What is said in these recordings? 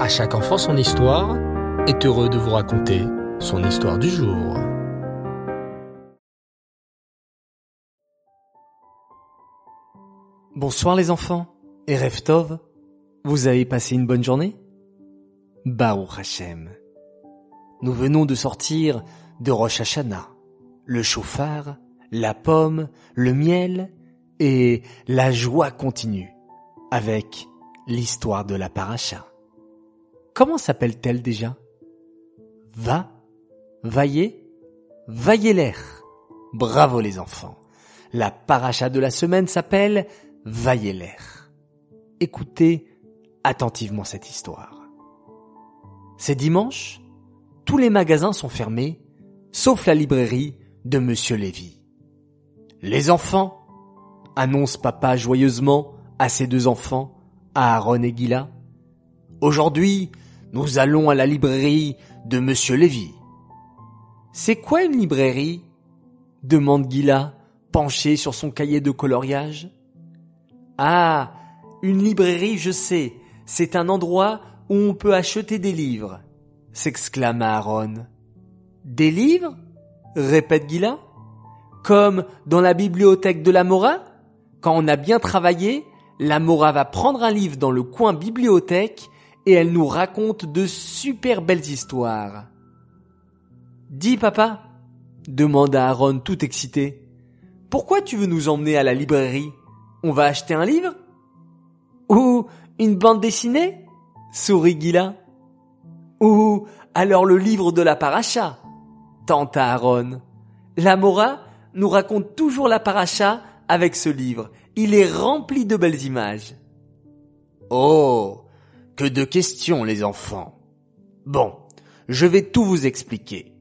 À chaque enfant son histoire est heureux de vous raconter son histoire du jour. Bonsoir les enfants et Reftov, vous avez passé une bonne journée? Baruch Hashem. Nous venons de sortir de Rosh Hashanah, le chauffard, la pomme, le miel et la joie continue avec l'histoire de la paracha. Comment s'appelle-t-elle déjà? Va, vaillez, vaillez l'air. Bravo les enfants. La paracha de la semaine s'appelle Vaillez l'air. Écoutez attentivement cette histoire. C'est dimanche, tous les magasins sont fermés, sauf la librairie de Monsieur Lévy. Les enfants, annonce papa joyeusement à ses deux enfants, Aaron et Gila. Aujourd'hui, nous allons à la librairie de Monsieur Lévy. C'est quoi une librairie? demande Gila, penché sur son cahier de coloriage. Ah, une librairie, je sais, c'est un endroit où on peut acheter des livres, s'exclama Aaron. Des livres? répète Gila. Comme dans la bibliothèque de la Mora? Quand on a bien travaillé, la Mora va prendre un livre dans le coin bibliothèque et elle nous raconte de super belles histoires. Dis papa, demanda Aaron tout excité. Pourquoi tu veux nous emmener à la librairie? On va acheter un livre? Ou une bande dessinée? sourit Gila. Ou alors le livre de la paracha tenta Aaron. La Mora nous raconte toujours la paracha avec ce livre. Il est rempli de belles images. Oh, que de questions les enfants. Bon, je vais tout vous expliquer.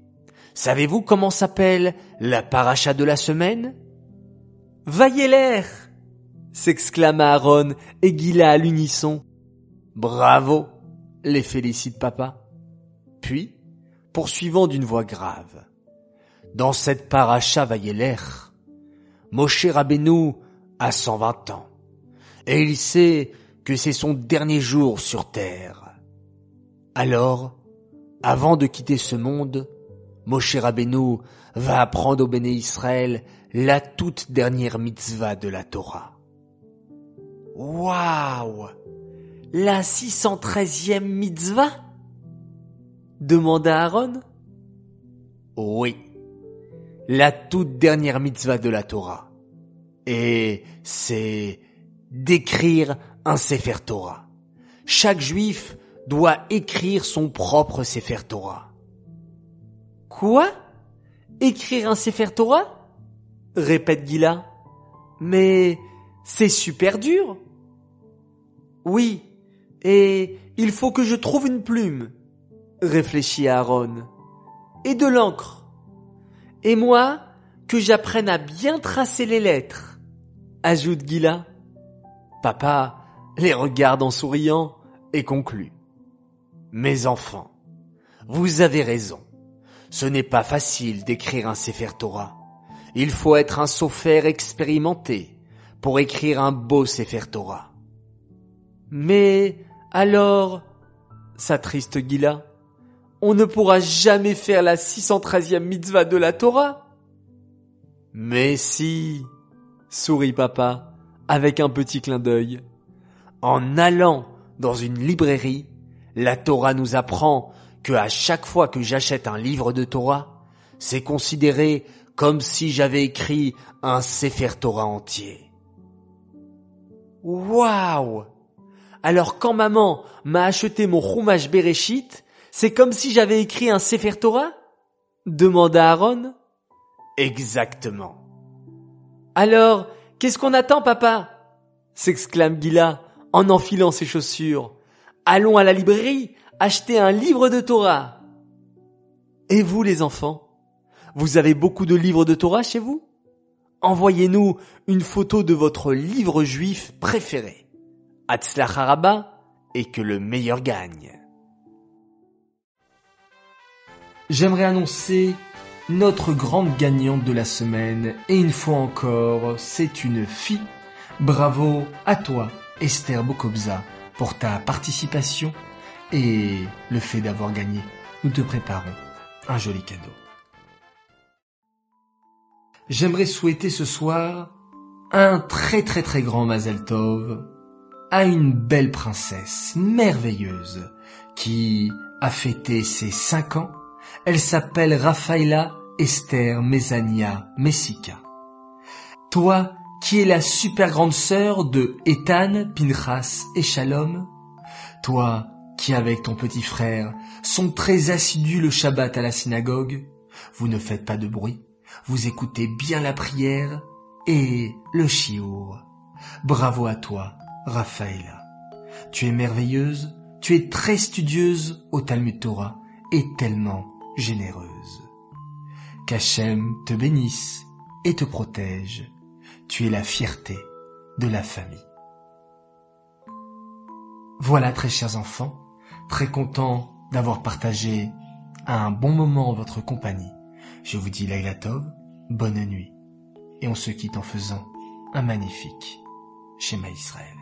Savez-vous comment s'appelle la paracha de la semaine? Vaillez s'exclama Aaron et Gila à l'unisson. Bravo les félicite papa. Puis, poursuivant d'une voix grave. Dans cette paracha vaillez. Moshe Rabbeinu a 120 ans. Et il sait que c'est son dernier jour sur terre. Alors, avant de quitter ce monde, Moshe Rabbeinu va apprendre au béné Israël la toute dernière mitzvah de la Torah. Waouh La 613e mitzvah? demanda Aaron. Oui, la toute dernière mitzvah de la Torah. Et c'est d'écrire un Sefer Torah. Chaque juif doit écrire son propre Sefer Torah. Quoi? Écrire un Sefer Torah? Répète Gila. Mais c'est super dur. Oui, et il faut que je trouve une plume, réfléchit Aaron. Et de l'encre. Et moi, que j'apprenne à bien tracer les lettres, ajoute Gila. Papa les regarde en souriant et conclut. Mes enfants, vous avez raison. Ce n'est pas facile d'écrire un Sefer Torah. Il faut être un sophère expérimenté pour écrire un beau Sefer Torah. Mais alors, s'attriste Gila, on ne pourra jamais faire la 613e mitzvah de la Torah. Mais si, sourit papa, avec un petit clin d'œil. En allant dans une librairie, la Torah nous apprend que à chaque fois que j'achète un livre de Torah, c'est considéré comme si j'avais écrit un Sefer Torah entier. Waouh! Alors quand maman m'a acheté mon Chumash Bereshit, c'est comme si j'avais écrit un Sefer Torah? demanda Aaron. Exactement. Alors, qu'est-ce qu'on attend, papa? s'exclame Gila en enfilant ses chaussures. Allons à la librairie acheter un livre de Torah. Et vous, les enfants? Vous avez beaucoup de livres de Torah chez vous? Envoyez-nous une photo de votre livre juif préféré. Haraba et que le meilleur gagne. J'aimerais annoncer notre grande gagnante de la semaine et une fois encore, c'est une fille. Bravo à toi, Esther Bokobza, pour ta participation Et le fait d'avoir gagné, nous te préparons un joli cadeau. J'aimerais souhaiter ce soir un très très très grand Mazel Tov à une belle princesse merveilleuse qui a fêté ses cinq ans. Elle s'appelle Rafaela Esther Mesania Messica. Toi qui es la super grande sœur de Ethan, Pinchas et Shalom. Toi qui avec ton petit frère sont très assidus le Shabbat à la synagogue. Vous ne faites pas de bruit. Vous écoutez bien la prière et le chiour. Bravo à toi, Raphaëla. Tu es merveilleuse, tu es très studieuse au Talmud Torah et tellement généreuse. Qu'Hachem te bénisse et te protège. Tu es la fierté de la famille. Voilà, très chers enfants, très content d'avoir partagé un bon moment en votre compagnie. Je vous dis Laila Tov, bonne nuit, et on se quitte en faisant un magnifique schéma Israël.